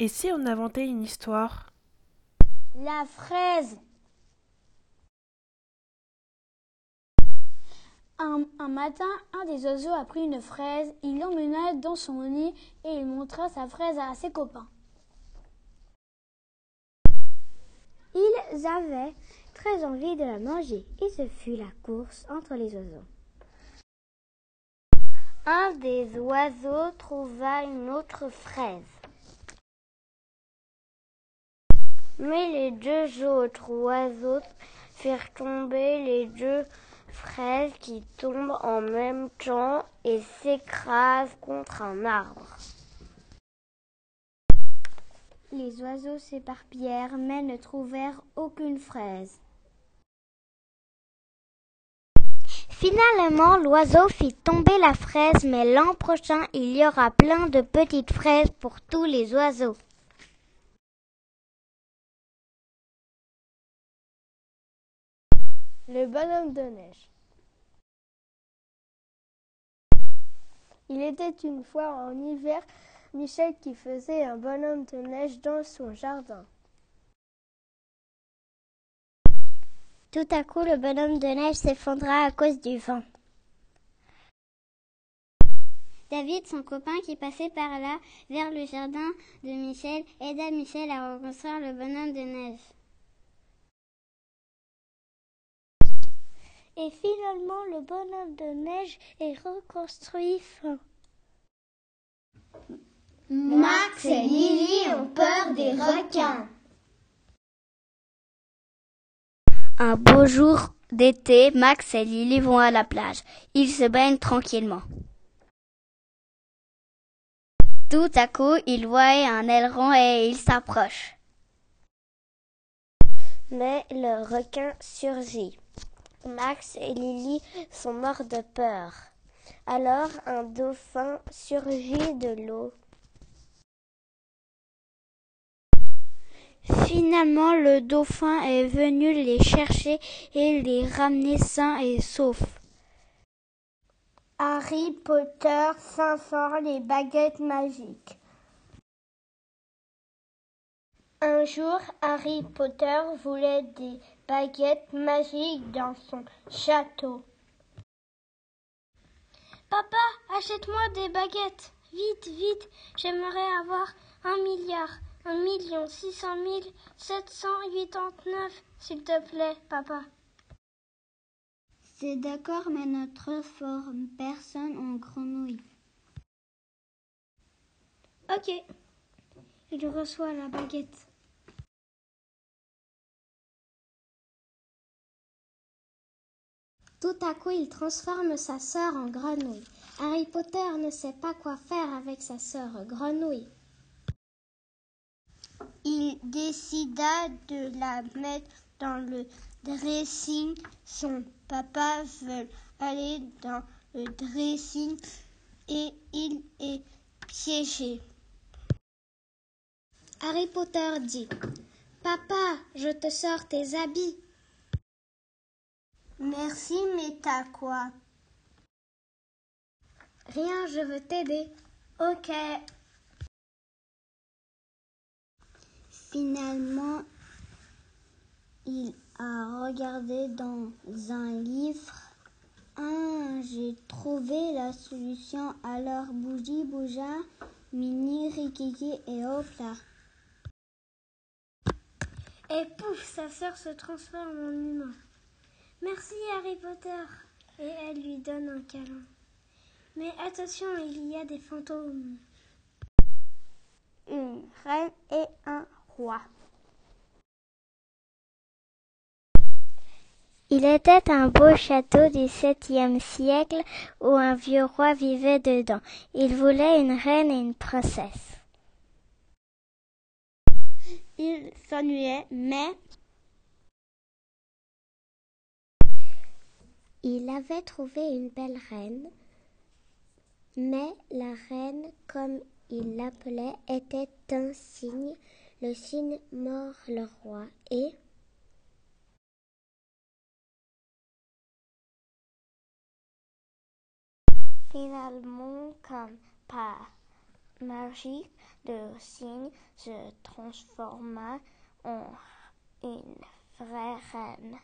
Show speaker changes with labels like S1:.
S1: Et si on inventait une histoire?
S2: La fraise. Un, matin, un des oiseaux a pris une fraise, il l'emmena dans son nid et il montra sa fraise à ses copains.
S3: Ils avaient très envie de la manger et ce fut la course entre les oiseaux. Un des oiseaux trouva une autre fraise. Mais les deux autres oiseaux firent tomber les deux fraises qui tombent en même temps et s'écrasent contre un arbre. Les oiseaux s'éparpillèrent mais ne trouvèrent aucune fraise. Finalement, l'oiseau fit tomber la fraise, mais l'an prochain, il y aura plein de petites fraises pour tous les oiseaux.
S2: Le bonhomme de neige. Il était une fois en hiver Michel qui faisait un bonhomme de neige dans son jardin.
S3: Tout à coup, le bonhomme de neige s'effondra à cause du vent. David, son copain qui passait par là, vers le jardin de Michel, aida Michel à reconstruire le bonhomme de neige. Et finalement, le bonhomme de neige est reconstruit fin.
S4: Max et Lily ont peur des requins.
S3: Un beau jour d'été, Max et Lily vont à la plage. Ils se baignent tranquillement. Tout à coup, ils voient un aileron et ils s'approchent. Mais le requin surgit. Max et Lily sont morts de peur. Alors un dauphin surgit de l'eau. Finalement, le dauphin est venu les chercher et les ramener sains et saufs.
S4: Harry Potter s'informe les baguettes magiques. Un jour, Harry Potter voulait des baguettes magiques dans son château.
S5: Papa, achète-moi des baguettes. Vite, vite, j'aimerais avoir un milliard, un million six cent mille sept cent quatre-vingt-neuf, s'il te plaît, papa.
S3: C'est d'accord, mais ne transforme personne en grenouille.
S5: Ok. Il reçoit la baguette.
S3: Tout à coup, il transforme sa sœur en grenouille. Harry Potter ne sait pas quoi faire avec sa sœur grenouille.
S4: Il décida de la mettre dans le dressing. Son papa veut aller dans le dressing et il est piégé.
S3: Harry Potter dit Papa, je te sors tes habits.
S4: Merci, mais t'as quoi
S3: Rien, je veux t'aider.
S4: Ok.
S3: Finalement, il a regardé dans un livre. Ah, j'ai trouvé la solution. Alors bougie bougea, mini rikiki et hop là.
S5: Et pouf, sa sœur se transforme en humain. Merci Harry Potter. Et elle lui donne un câlin. Mais attention, il y a des fantômes.
S3: Une reine et un roi. Il était un beau château du septième siècle où un vieux roi vivait dedans. Il voulait une reine et une princesse. Il s'ennuyait, mais il avait trouvé une belle reine. Mais la reine, comme il l'appelait, était un cygne. Le cygne mord le roi et Finalement, comme par magie, le cygne se transforma en une vraie reine.